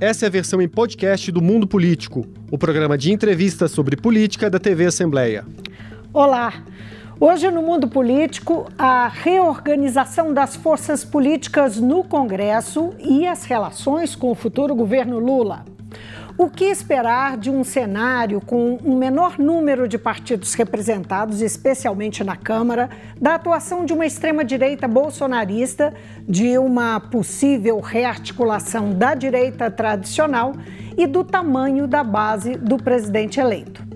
Essa é a versão em podcast do Mundo Político, o programa de entrevistas sobre política da TV Assembleia. Olá! Hoje, no mundo político, a reorganização das forças políticas no Congresso e as relações com o futuro governo Lula. O que esperar de um cenário com um menor número de partidos representados, especialmente na Câmara, da atuação de uma extrema-direita bolsonarista, de uma possível rearticulação da direita tradicional e do tamanho da base do presidente eleito?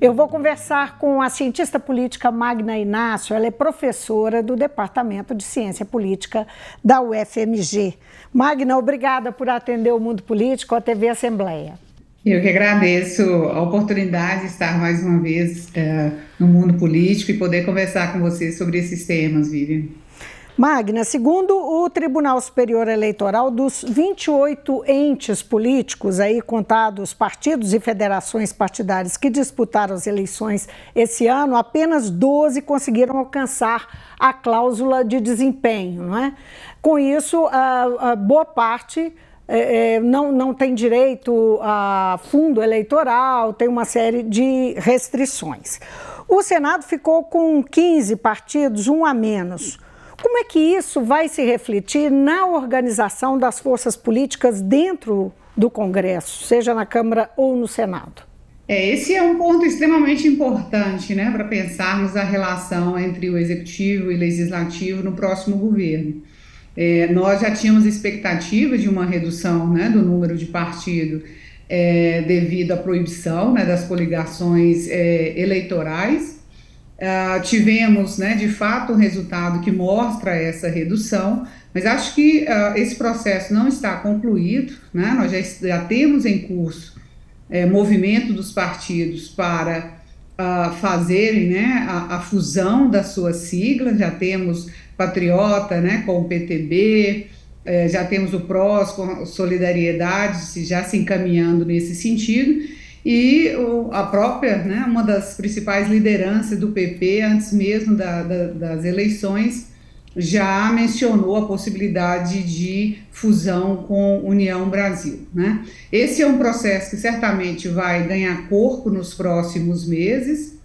Eu vou conversar com a cientista política Magna Inácio, ela é professora do Departamento de Ciência Política da UFMG. Magna, obrigada por atender o Mundo Político, a TV Assembleia. Eu que agradeço a oportunidade de estar mais uma vez é, no mundo político e poder conversar com você sobre esses temas, Vivian. Magna, segundo o Tribunal Superior Eleitoral, dos 28 entes políticos, aí contados partidos e federações partidárias que disputaram as eleições esse ano, apenas 12 conseguiram alcançar a cláusula de desempenho. Não é? Com isso, a, a boa parte é, é não, não tem direito a fundo eleitoral, tem uma série de restrições. O Senado ficou com 15 partidos, um a menos. Como é que isso vai se refletir na organização das forças políticas dentro do Congresso, seja na Câmara ou no Senado? É, esse é um ponto extremamente importante né, para pensarmos a relação entre o executivo e o legislativo no próximo governo. É, nós já tínhamos expectativa de uma redução né, do número de partidos é, devido à proibição né, das coligações é, eleitorais Uh, tivemos, né, de fato, um resultado que mostra essa redução, mas acho que uh, esse processo não está concluído, né, nós já, já temos em curso é, movimento dos partidos para uh, fazerem né, a, a, fusão das suas siglas, já temos Patriota né, com o PTB, é, já temos o PROS com Solidariedade, já se encaminhando nesse sentido, e o, a própria, né, uma das principais lideranças do PP, antes mesmo da, da, das eleições, já mencionou a possibilidade de fusão com União Brasil. Né? Esse é um processo que certamente vai ganhar corpo nos próximos meses.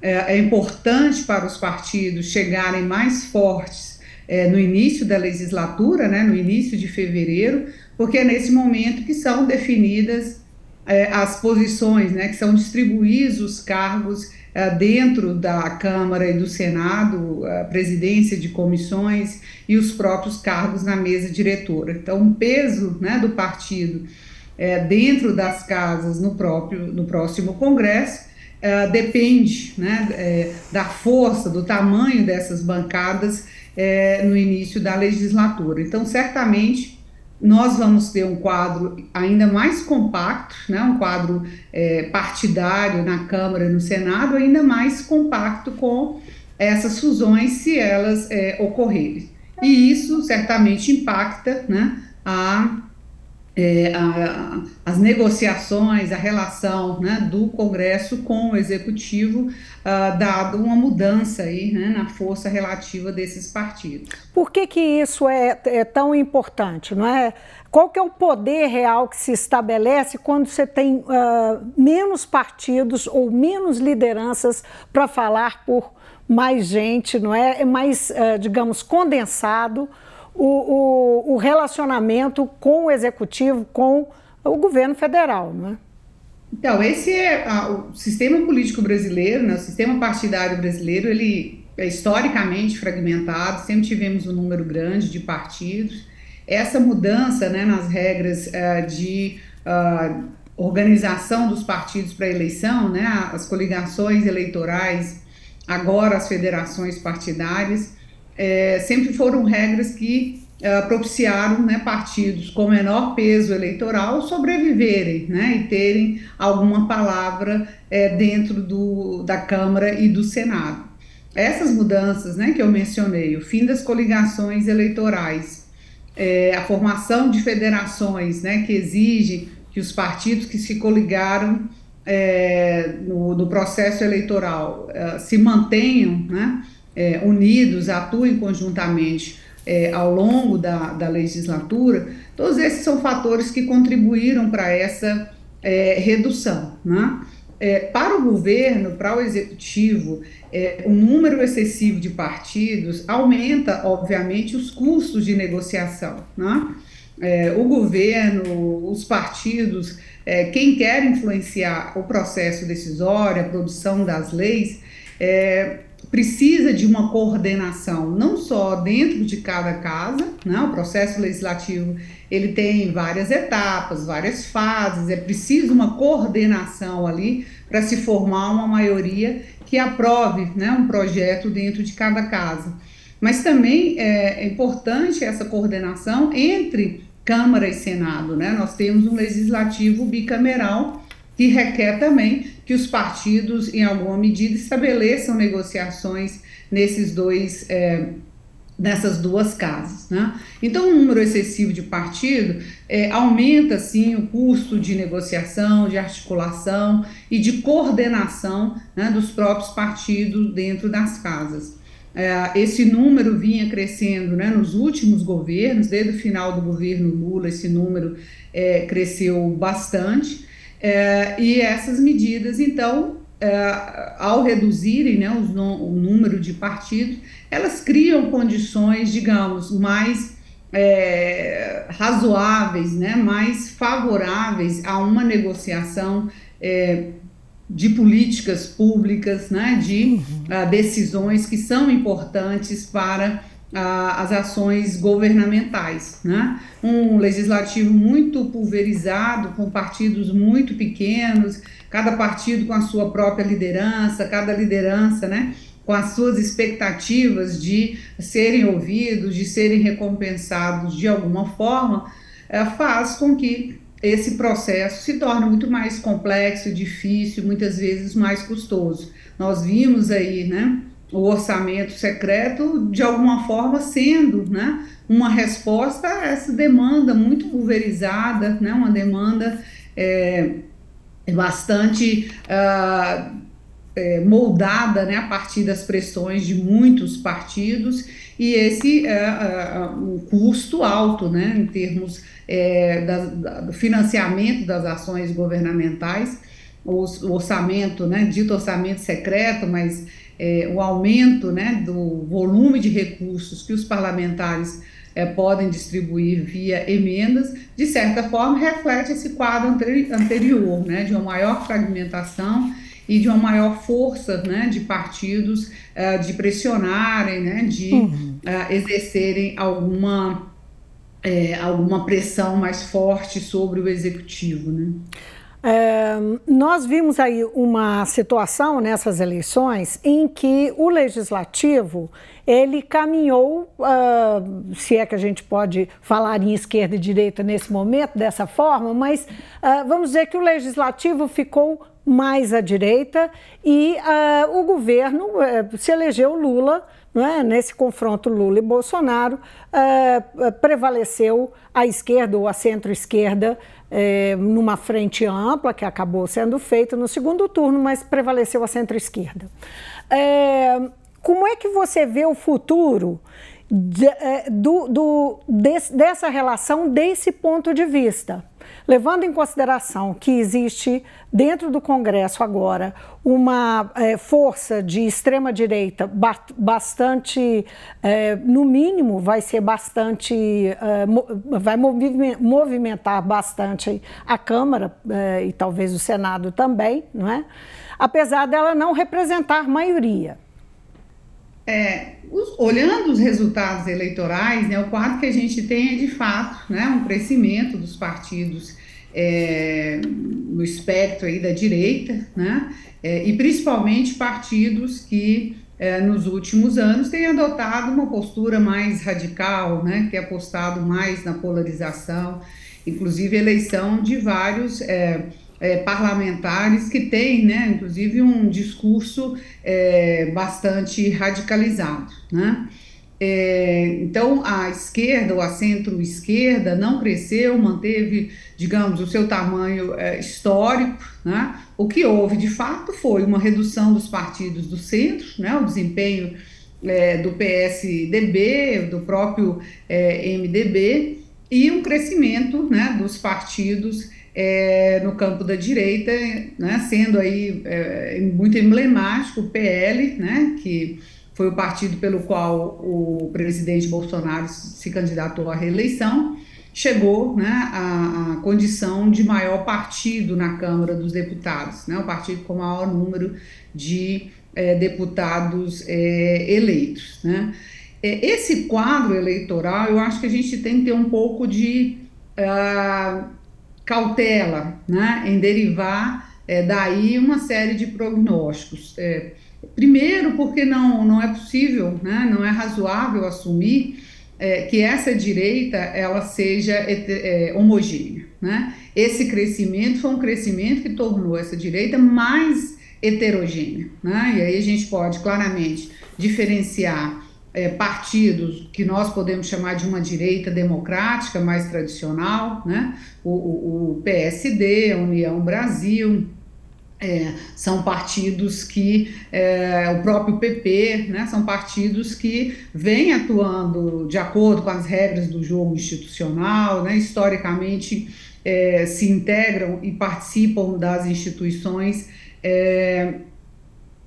É, é importante para os partidos chegarem mais fortes é, no início da legislatura, né, no início de fevereiro, porque é nesse momento que são definidas é, as posições, né, que são distribuídos os cargos é, dentro da Câmara e do Senado, a presidência de comissões e os próprios cargos na mesa diretora. Então, o peso né, do partido é, dentro das casas no próprio no próximo Congresso é, depende né, é, da força, do tamanho dessas bancadas é, no início da legislatura. Então, certamente nós vamos ter um quadro ainda mais compacto, né, um quadro é, partidário na Câmara no Senado, ainda mais compacto com essas fusões, se elas é, ocorrerem. E isso certamente impacta né, a é, a, as negociações, a relação né, do Congresso com o Executivo, uh, dado uma mudança aí, né, na força relativa desses partidos. Por que, que isso é, é, tão importante? Não é? Qual que é o poder real que se estabelece quando você tem uh, menos partidos ou menos lideranças para falar por mais gente, não é? É mais, uh, digamos, condensado o, o, o relacionamento com o executivo, com o governo federal, não é? Então, esse é a, o sistema político brasileiro, né, o sistema partidário brasileiro, ele é historicamente fragmentado, sempre tivemos um número grande de partidos. Essa mudança né, nas regras uh, de uh, organização dos partidos para eleição, né, as coligações eleitorais, agora as federações partidárias, é, sempre foram regras que é, propiciaram né, partidos com menor peso eleitoral sobreviverem né, e terem alguma palavra é, dentro do, da Câmara e do Senado. Essas mudanças né, que eu mencionei, o fim das coligações eleitorais, é, a formação de federações né, que exige que os partidos que se coligaram é, no, no, processo eleitoral é, se mantenham, né, é, unidos, atuem conjuntamente é, ao longo da, da legislatura, todos esses são fatores que contribuíram para essa é, redução. Né? É, para o governo, para o executivo, é, o número excessivo de partidos aumenta, obviamente, os custos de negociação. Né? É, o governo, os partidos, é, quem quer influenciar o processo decisório, a produção das leis, é, precisa de uma coordenação, não só dentro de cada casa, né? o processo legislativo ele tem várias etapas, várias fases, é preciso uma coordenação ali para se formar uma maioria que aprove né, um projeto dentro de cada casa. Mas também é, é importante essa coordenação entre Câmara e Senado. Né? Nós temos um legislativo bicameral que requer também que os partidos, em alguma medida, estabeleçam negociações nesses dois. É, nessas duas casas. Né? Então, o número excessivo de partido é, aumenta, sim, o custo de negociação, de articulação e de coordenação né, dos próprios partidos dentro das casas. É, esse número vinha crescendo né, nos últimos governos, desde o final do governo Lula, esse número é, cresceu bastante. É, e essas medidas, então, é, ao reduzirem né, o número de partidos, elas criam condições, digamos, mais é, razoáveis, né, mais favoráveis a uma negociação é, de políticas públicas, né, de uhum. uh, decisões que são importantes para as ações governamentais. Né? Um legislativo muito pulverizado, com partidos muito pequenos, cada partido com a sua própria liderança, cada liderança né, com as suas expectativas de serem ouvidos, de serem recompensados de alguma forma, é, faz com que esse processo se torne muito mais complexo, difícil, muitas vezes mais custoso. Nós vimos aí, né? O orçamento secreto, de alguma forma, sendo né, uma resposta a essa demanda muito pulverizada, né, uma demanda é, bastante uh, é, moldada né, a partir das pressões de muitos partidos. E esse é uh, um custo alto né, em termos é, da, do financiamento das ações governamentais, o, o orçamento, né, dito orçamento secreto, mas é, o aumento né, do volume de recursos que os parlamentares é, podem distribuir via emendas, de certa forma reflete esse quadro anterior, né, de uma maior fragmentação e de uma maior força né, de partidos uh, de pressionarem, né, de uhum. uh, exercerem alguma, é, alguma pressão mais forte sobre o executivo. Né? É, nós vimos aí uma situação nessas eleições em que o legislativo ele caminhou, uh, se é que a gente pode falar em esquerda e direita nesse momento dessa forma, mas uh, vamos dizer que o legislativo ficou mais à direita e uh, o governo uh, se elegeu Lula, é? nesse confronto Lula e Bolsonaro, uh, prevaleceu a esquerda ou a centro-esquerda é, numa frente ampla, que acabou sendo feita no segundo turno, mas prevaleceu a centro-esquerda. É, como é que você vê o futuro de, é, do, do, desse, dessa relação desse ponto de vista? Levando em consideração que existe dentro do Congresso agora uma é, força de extrema-direita bastante, é, no mínimo, vai ser bastante, é, vai movimentar bastante a Câmara e talvez o Senado também, não é? apesar dela não representar maioria. É, os, olhando os resultados eleitorais, né, o quadro que a gente tem é de fato né, um crescimento dos partidos é, no espectro aí da direita, né, é, e principalmente partidos que é, nos últimos anos têm adotado uma postura mais radical, né, que é apostado mais na polarização, inclusive eleição de vários é, parlamentares que têm, né, inclusive, um discurso é, bastante radicalizado. Né? É, então, a esquerda ou a centro-esquerda não cresceu, manteve, digamos, o seu tamanho é, histórico. Né? O que houve, de fato, foi uma redução dos partidos do centro, né? o desempenho é, do PSDB, do próprio é, MDB, e um crescimento né, dos partidos é, no campo da direita, né, sendo aí é, muito emblemático o PL, né, que foi o partido pelo qual o presidente Bolsonaro se candidatou à reeleição, chegou né, à, à, condição de maior partido na Câmara dos Deputados, né, o partido com maior número de é, deputados é, eleitos. Né. É, esse quadro eleitoral, eu acho que a gente tem que ter um pouco de uh, cautela né, em derivar é, daí uma série de prognósticos. É, primeiro, porque não, não é possível, né, não é razoável assumir é, que essa direita ela seja é, homogênea. Né? Esse crescimento foi um crescimento que tornou essa direita mais heterogênea. Né? E aí a gente pode claramente diferenciar é, partidos que nós podemos chamar de uma direita democrática mais tradicional, né? o, o, o PSD, a União Brasil, é, são partidos que, é, o próprio PP, né, são partidos que vêm atuando de acordo com as regras do jogo institucional, né, historicamente é, se integram e participam das instituições é,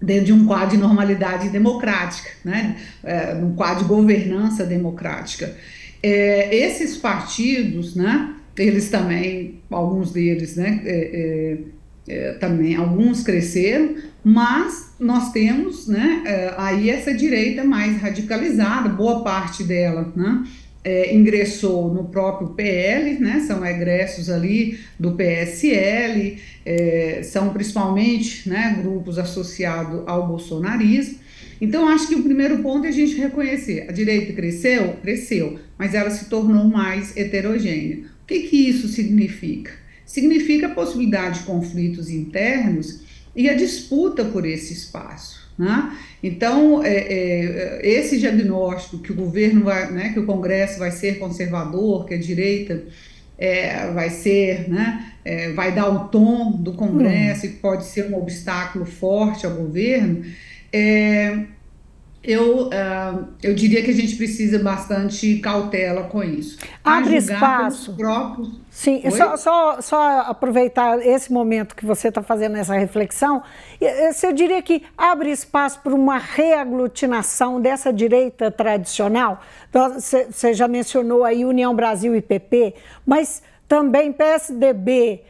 dentro de um quadro de normalidade democrática, né, é, um quadro de governança democrática. É, esses partidos, né, eles também, alguns deles, né, é, também alguns cresceram, mas nós temos né, é, aí essa direita mais radicalizada, boa parte dela né, é, ingressou no próprio PL, né, são egressos ali do PSL, é, são principalmente né, grupos associados ao bolsonarismo. Então, acho que o primeiro ponto é a gente reconhecer: a direita cresceu? Cresceu, mas ela se tornou mais heterogênea. O que, que isso significa? significa a possibilidade de conflitos internos e a disputa por esse espaço. Né? Então, é, é, esse diagnóstico que o governo vai, né, que o Congresso vai ser conservador, que a direita é, vai ser, né, é, vai dar o tom do Congresso hum. e pode ser um obstáculo forte ao governo, é, eu, uh, eu diria que a gente precisa bastante cautela com isso. Abre espaço. Próprios... Sim, só, só, só, aproveitar esse momento que você está fazendo essa reflexão, eu diria que abre espaço para uma reaglutinação dessa direita tradicional. Você já mencionou aí União Brasil e PP, mas também PSDB,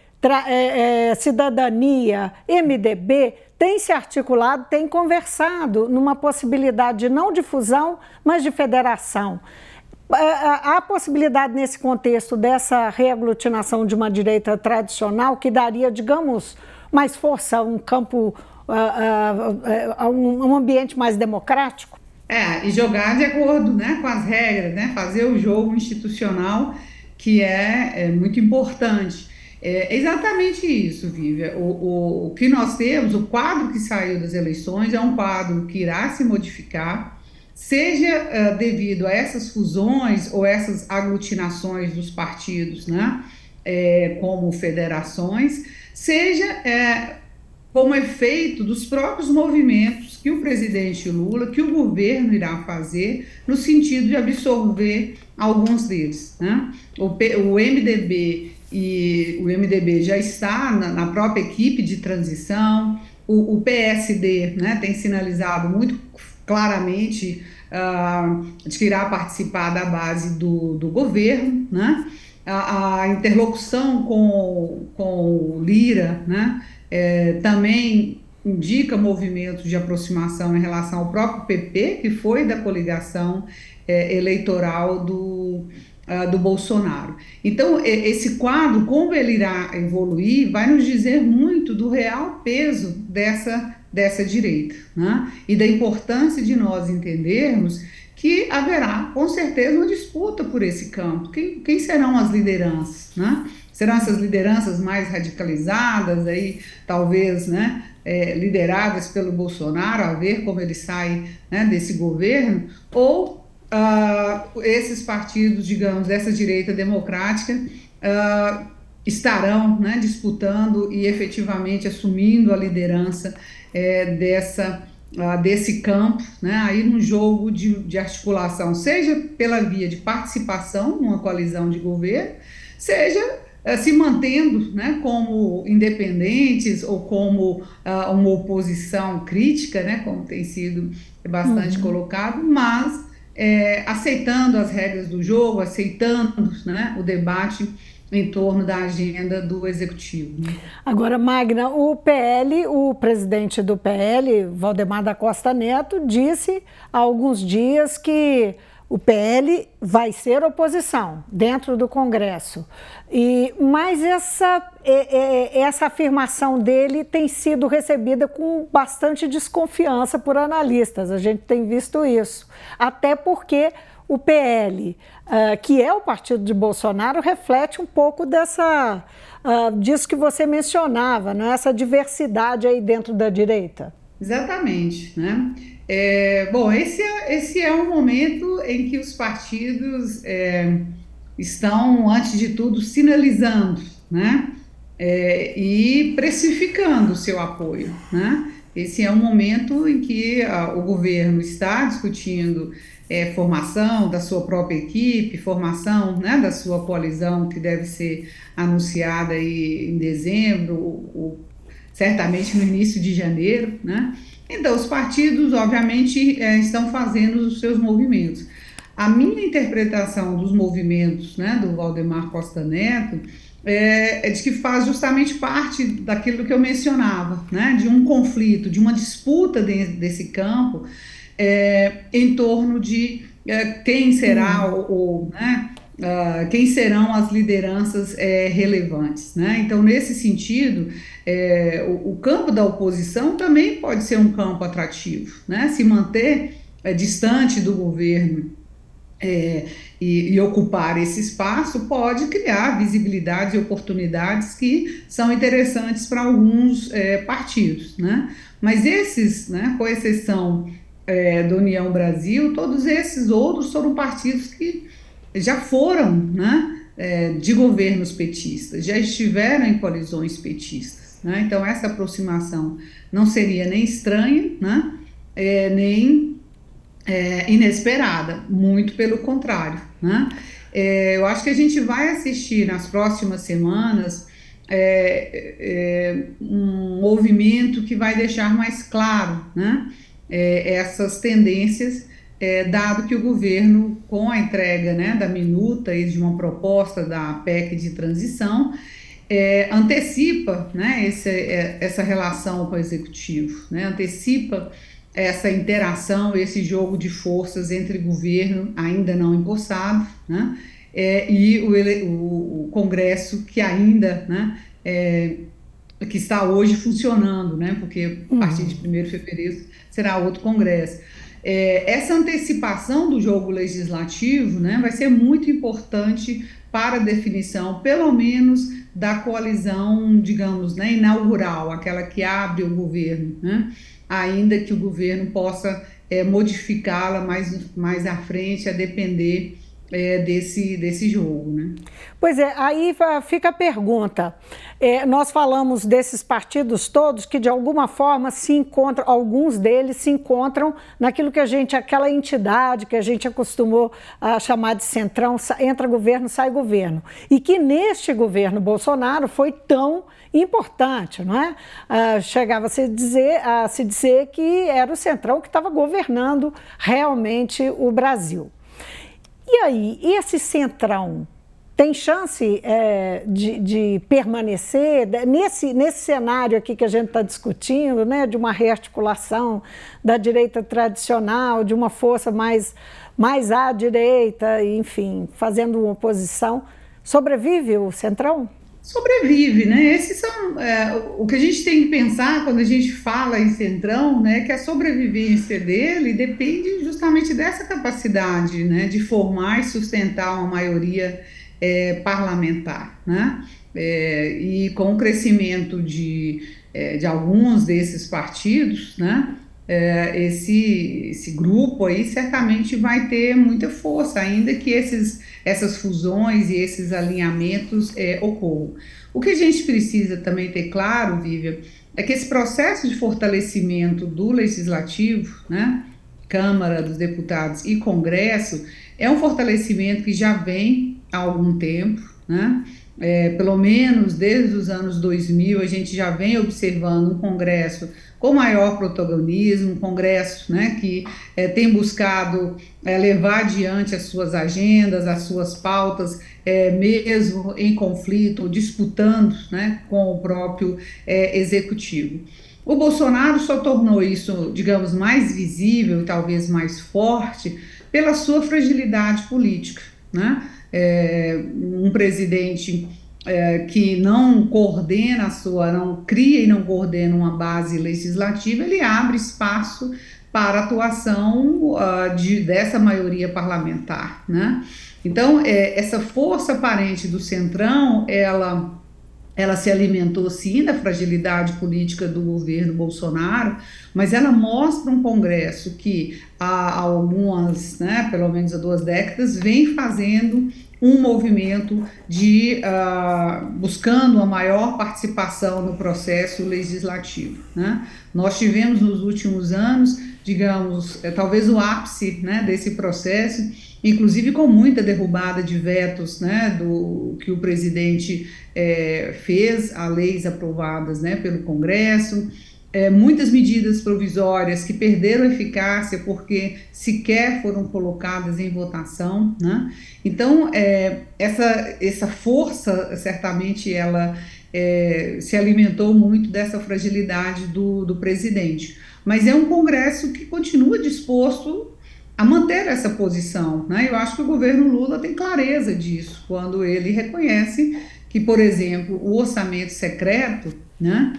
é, é, Cidadania, MDB tem se articulado, tem conversado numa possibilidade não de fusão, mas de federação. É, é, há possibilidade nesse contexto dessa reaglutinação de uma direita tradicional que daria, digamos, mais força a um campo, a, um ambiente mais democrático? É, e jogar de acordo né, com as regras, né, fazer o jogo institucional que é, é muito importante. É exatamente isso, Vívia. O, o, o que nós temos, o quadro que saiu das eleições é um quadro que irá se modificar, seja uh, devido a essas fusões ou essas aglutinações dos partidos, né, é, como federações, seja é, como efeito dos próprios movimentos que o presidente Lula, que o governo irá fazer, no sentido de absorver alguns deles. Né? O, o MDB e o MDB já está na, na própria equipe de transição, o, o PSD né, tem sinalizado muito claramente uh, de que irá participar da base do, do governo, né? a, a interlocução com, com o Lira né, é, também indica movimentos de aproximação em relação ao próprio PP, que foi da coligação é, eleitoral do, uh, do Bolsonaro. Então, esse quadro, como ele irá evoluir, vai nos dizer muito do real peso dessa, dessa direita né? e da importância de nós entendermos que haverá, com certeza, uma disputa por esse campo. Quem, quem serão as lideranças? Né? Serão essas lideranças mais radicalizadas, aí, talvez né, é, lideradas pelo Bolsonaro, a ver como ele sai né, desse governo, ou uh, esses partidos, digamos, dessa direita democrática, uh, estarão né, disputando e efetivamente assumindo a liderança é, dessa, uh, desse campo, né, aí num jogo de, de articulação, seja pela via de participação numa coalizão de governo, seja uh, se mantendo né, como independentes ou como uh, uma oposição crítica, né, como tem sido bastante uhum. colocado, mas é, aceitando as regras do jogo, aceitando né, o debate em torno da agenda do executivo. Né? Agora, Magna, o PL, o presidente do PL, Valdemar da Costa Neto, disse há alguns dias que o PL vai ser oposição dentro do Congresso. E, mas essa, essa afirmação dele tem sido recebida com bastante desconfiança por analistas. A gente tem visto isso. Até porque o PL, uh, ah, que é o partido de Bolsonaro, reflete um pouco dessa uh, disso que você mencionava, né? essa diversidade aí dentro da direita. Exatamente, né? É, bom, esse é, esse é um momento em que os partidos é, estão, antes de tudo, sinalizando, né? É, e precificando o seu apoio, né? Esse é um momento em que a, o governo está discutindo é, formação da sua própria equipe, formação né, da sua coalizão, que deve ser anunciada aí em dezembro, ou, ou, certamente no início de janeiro. Né? Então, os partidos, obviamente, é, estão fazendo os seus movimentos. A minha interpretação dos movimentos né, do Valdemar Costa Neto é, é, de que faz justamente parte daquilo que eu mencionava, né, de um conflito, de uma disputa dentro desse campo é, em torno de é, quem será uhum. o, né, uh, quem serão as lideranças é, relevantes. Né? Então, nesse sentido, é, o, o, campo da oposição também pode ser um campo atrativo. Né? Se manter é, distante do governo é, e, e, ocupar esse espaço pode criar visibilidades e oportunidades que são interessantes para alguns é, partidos. Né? Mas esses, né, com exceção é, do União Brasil, todos esses outros foram partidos que já foram né, é, de governos petistas, já estiveram em colisões petistas. Né? Então, essa aproximação não seria nem estranha, né, é, nem é, inesperada, muito pelo contrário. Né? É, eu acho que a gente vai assistir nas próximas semanas é, é, um movimento que vai deixar mais claro né, essas tendências, é, dado que o governo, com a entrega né, da minuta e de uma proposta da PEC de transição, é, antecipa né, esse, é, essa relação com o executivo, né, antecipa essa interação, esse jogo de forças entre governo ainda não empossado né, é, e o, o, o, Congresso que ainda né, é, que está hoje funcionando, né, porque a partir de 1 de fevereiro será outro Congresso. É, essa antecipação do jogo legislativo né, vai ser muito importante para a definição, pelo menos, da coalizão, digamos, né, inaugural, aquela que abre o governo, né, ainda que o governo possa é, modificá-la mais, mais à frente, a depender é, desse, desse jogo. Né? Pois é, aí fica a pergunta. É, nós falamos desses partidos todos que de alguma forma se encontram, alguns deles se encontram naquilo que a gente, aquela entidade que a gente acostumou a chamar de centrão, entra governo, sai governo. E que neste governo Bolsonaro foi tão importante, não é? Ah, chegava se, dizer, a se dizer que era o centrão que estava governando realmente o Brasil. E aí, esse centrão tem chance é, de, de, permanecer nesse, nesse cenário aqui que a gente está discutindo, né, de uma rearticulação da direita tradicional, de uma força mais, mais à direita, enfim, fazendo uma oposição. Sobrevive o Centrão? Sobrevive, né? Esses são é, o que a gente tem que pensar quando a gente fala em Centrão, né? Que a sobrevivência dele depende justamente dessa capacidade, né? De formar e sustentar uma maioria é, parlamentar, né? É, e com o crescimento de, é, de alguns desses partidos, né? É, esse, esse grupo aí certamente vai ter muita força, ainda que esses, essas fusões e esses alinhamentos é, ocorram. O que a gente precisa também ter claro, Vivian, é que esse processo de fortalecimento do legislativo, né, Câmara dos Deputados e Congresso, é um fortalecimento que já vem há algum tempo, né? É, pelo menos desde os anos 2000, a gente já vem observando um Congresso com maior protagonismo, um Congresso né, que é, tem buscado é, levar adiante as suas agendas, as suas pautas, é, mesmo em conflito, disputando né, com o próprio Executivo. O Bolsonaro só tornou isso, digamos, mais visível e talvez mais forte pela sua fragilidade política. Né? Um presidente é, que não coordena a sua, não cria e não coordena uma base legislativa, ele abre espaço para atuação uh, de, dessa maioria parlamentar. Né? Então, é, essa força aparente do Centrão, ela ela se alimentou sim da fragilidade política do governo Bolsonaro, mas ela mostra um Congresso que há algumas, né, pelo menos há duas décadas, vem fazendo um movimento de uh, buscando uma maior participação no processo legislativo. Né? Nós tivemos nos últimos anos, digamos, é, talvez o ápice né, desse processo inclusive com muita derrubada de vetos né, do que o presidente é, fez a leis aprovadas né, pelo Congresso, é, muitas medidas provisórias que perderam eficácia porque sequer foram colocadas em votação. Né? Então, é, essa, essa força, certamente, ela é, se alimentou muito dessa fragilidade do, do presidente. Mas é um Congresso que continua disposto a manter essa posição. Né? Eu acho que o governo Lula tem clareza disso, quando ele reconhece que, por exemplo, o orçamento secreto, né,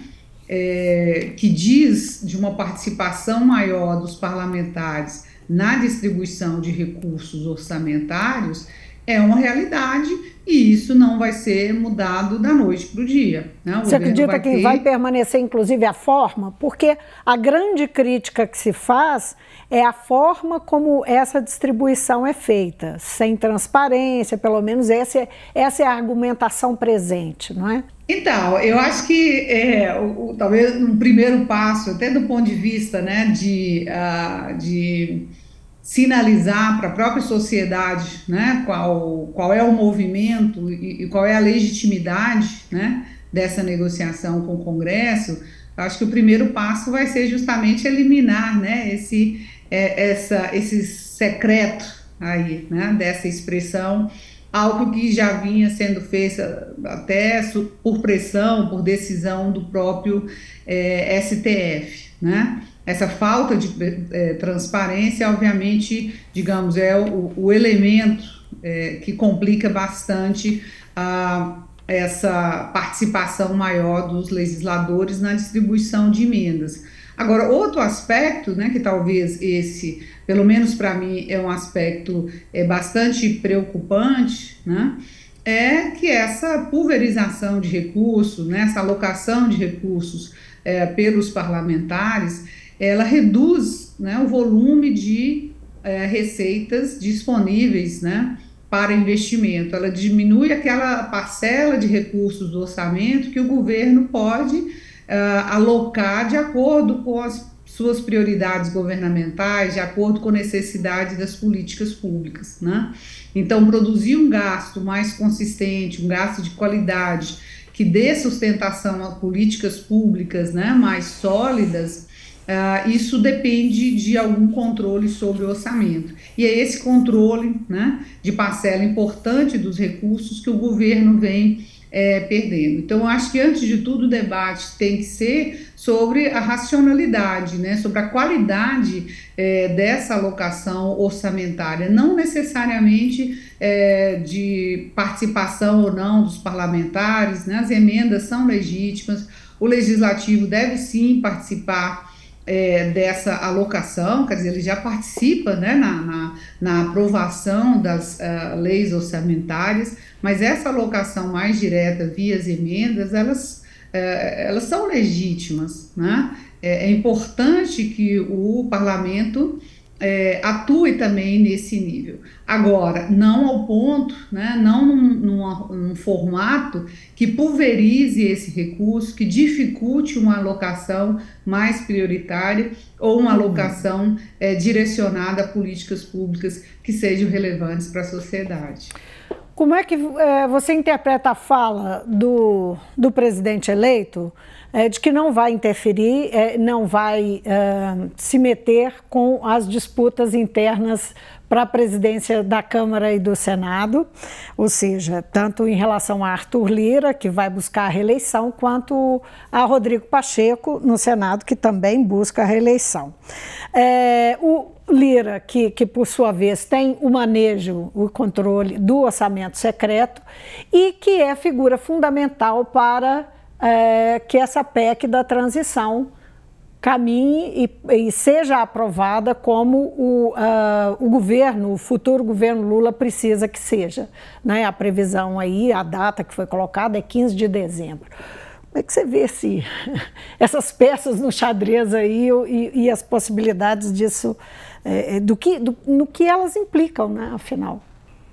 é, que diz de uma participação maior dos parlamentares na distribuição de recursos orçamentários, é uma realidade e isso não vai ser mudado da noite para o dia. Né? Você acredita que ter... vai permanecer, inclusive, a forma? Porque a grande crítica que se faz é a forma como essa distribuição é feita, sem transparência, pelo menos essa é, essa é a argumentação presente, não é? Então, eu acho que é, o, o, talvez um primeiro passo, até do ponto de vista né, de, uh, de sinalizar para a própria sociedade né, qual, qual é o movimento e, e, qual é a legitimidade né, dessa negociação com o Congresso, acho que o primeiro passo vai ser justamente eliminar né, esse, é, essa, esse secreto aí, né, dessa expressão, algo que já vinha sendo feito até por pressão, por decisão do próprio é, STF, né? Essa falta de é, transparência, obviamente, digamos, é o, o elemento é, que complica bastante a, essa participação maior dos legisladores na distribuição de emendas. Agora, outro aspecto, né, que talvez esse, pelo menos para mim, é um aspecto é, bastante preocupante, né, é que essa pulverização de recursos, né, essa alocação de recursos é, pelos parlamentares, ela reduz né, o volume de é, receitas disponíveis né, para investimento. Ela diminui aquela parcela de recursos do orçamento que o governo pode uh, alocar de acordo com as suas prioridades governamentais, de acordo com a necessidade das políticas públicas. Né? Então, produzir um gasto mais consistente, um gasto de qualidade, que dê sustentação a políticas públicas né, mais sólidas, Uh, isso depende de algum controle sobre o orçamento. E é esse controle né, de parcela importante dos recursos que o governo vem é, perdendo. Então, acho que antes de tudo o debate tem que ser sobre a racionalidade, né, sobre a qualidade é, dessa alocação orçamentária, não necessariamente é, de participação ou não dos parlamentares, né, as emendas são legítimas, o legislativo deve sim participar é, dessa alocação, quer dizer, ele já participa né, na, na, na aprovação das uh, leis orçamentárias, mas essa alocação mais direta via as emendas, elas, uh, elas são legítimas. Né? É, é, importante que o parlamento é, atue também nesse nível. Agora, não ao ponto, né, não num, num, num, formato que pulverize esse recurso, que dificulte uma alocação mais prioritária ou uma alocação é, direcionada a políticas públicas que sejam relevantes para a sociedade. Como é que é, você interpreta a fala do, do presidente eleito é, de que não vai interferir, é, não vai é, se meter com as disputas internas para a presidência da Câmara e do Senado, ou seja, tanto em relação a Arthur Lira, que vai buscar a reeleição, quanto a Rodrigo Pacheco, no Senado, que também busca a reeleição. É, o Lira, que, que por sua vez tem o manejo, o controle do orçamento secreto e que é figura fundamental para é, que essa PEC da transição caminhe e, e seja aprovada como o, uh, o governo, o futuro governo Lula precisa que seja. Né? A previsão aí, a data que foi colocada é 15 de dezembro. Como é que você vê se essas peças no xadrez aí e, e as possibilidades disso, é, do que, do, no que elas implicam, né, afinal?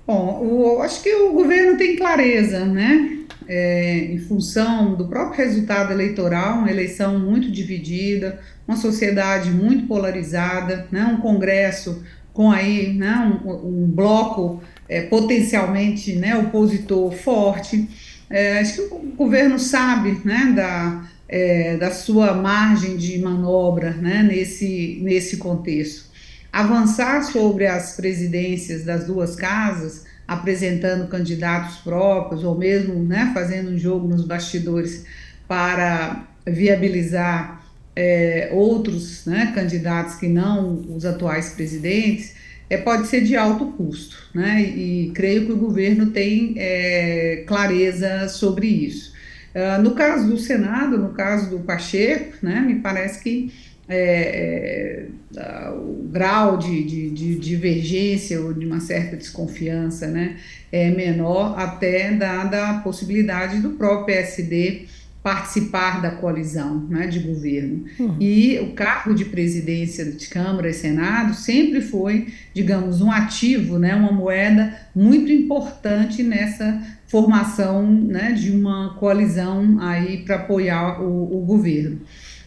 Bom, o, acho que o governo tem clareza, né? É, em função do próprio resultado eleitoral, uma eleição muito dividida, uma sociedade muito polarizada, né? um Congresso com aí né? um, um bloco é, potencialmente né? opositor forte. É, acho que o governo sabe né? da, é, da sua margem de manobra né? nesse, nesse contexto avançar sobre as presidências das duas casas, apresentando candidatos próprios, ou mesmo né, fazendo um jogo nos bastidores para viabilizar é, outros né, candidatos que não os atuais presidentes, é, pode ser de alto custo. Né, e creio que o governo tem é, clareza sobre isso. Uh, no caso do Senado, no caso do Pacheco, né, me parece que é, é, o grau de, de, de, divergência ou de uma certa desconfiança né, é menor, até dada a possibilidade do próprio PSD participar da coalizão né, de governo. Uhum. E o cargo de presidência de Câmara e Senado sempre foi, digamos, um ativo, né, uma moeda muito importante nessa formação né, de uma coalizão aí para apoiar o, o governo.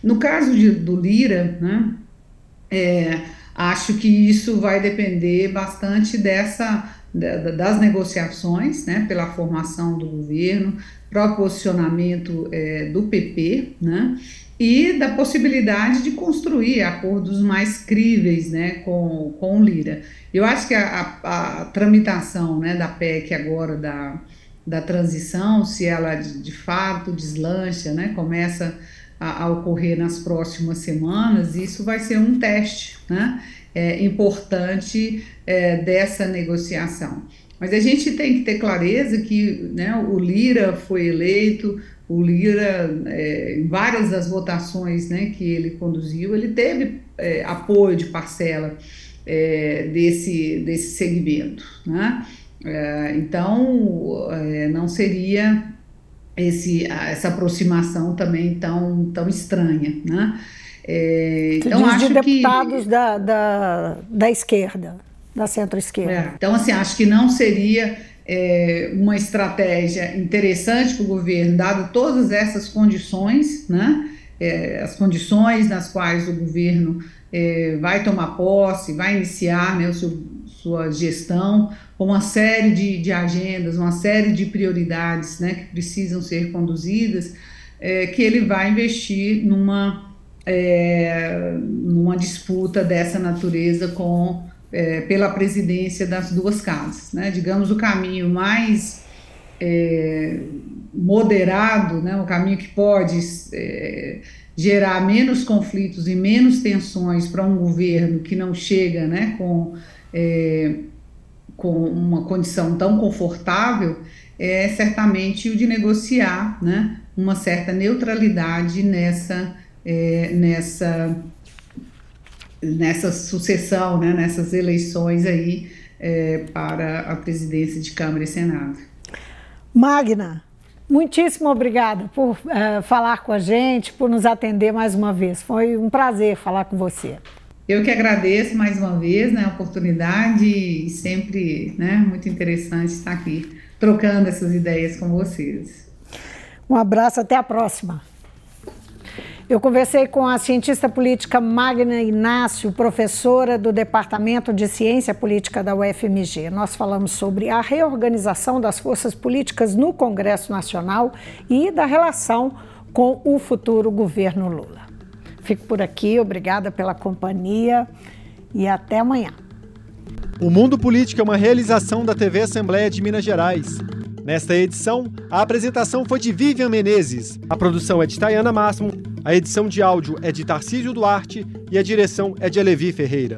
No caso de, do Lira, né, é, acho que isso vai depender bastante dessa das negociações, né, pela formação do governo, próprio posicionamento é, do PP, né, e da possibilidade de construir acordos mais críveis, né, com, com o Lira. Eu acho que a, a, a tramitação, né, da PEC agora da, da transição, se ela de, de fato deslancha, né, começa a, a, ocorrer nas próximas semanas, isso vai ser um teste né, é, importante é, dessa negociação. Mas a gente tem que ter clareza que né, o Lira foi eleito, o Lira, é, em várias das votações né, que ele conduziu, ele teve é, apoio de parcela é, desse, desse segmento. Né? É, então, não seria esse, essa aproximação também tão, tão estranha, né? É, então acho de deputados que, da, da, da esquerda, da centro-esquerda. É, então assim acho que não seria é, uma estratégia interessante para o governo, dado todas essas condições, né? É, as condições nas quais o governo é, vai tomar posse, vai iniciar né, o seu, sua gestão, uma série de, de agendas, uma série de prioridades né, que precisam ser conduzidas, é, que ele vai investir numa, é, numa disputa dessa natureza com é, pela presidência das duas casas. Né? Digamos, o caminho mais é, moderado, né? o caminho que pode é, gerar menos conflitos e menos tensões para um governo que não chega né, com é, com uma condição tão confortável é certamente o de negociar né, uma certa neutralidade nessa, é, nessa, nessa sucessão, né, nessas eleições aí é, para a presidência de Câmara e Senado. Magna, muitíssimo obrigada por uh, falar com a gente, por nos atender mais uma vez. Foi um prazer falar com você. Eu que agradeço mais uma vez né, a oportunidade e sempre né, muito interessante estar aqui trocando essas ideias com vocês. Um abraço, até a próxima. Eu conversei com a cientista política Magna Inácio, professora do Departamento de Ciência Política da UFMG. Nós falamos sobre a reorganização das forças políticas no Congresso Nacional e da relação com o futuro governo Lula. Fico por aqui, obrigada pela companhia e até amanhã. O Mundo Político é uma realização da TV Assembleia de Minas Gerais. Nesta edição, a apresentação foi de Vivian Menezes, a produção é de Tayana Máximo, a edição de áudio é de Tarcísio Duarte e a direção é de Alevi Ferreira.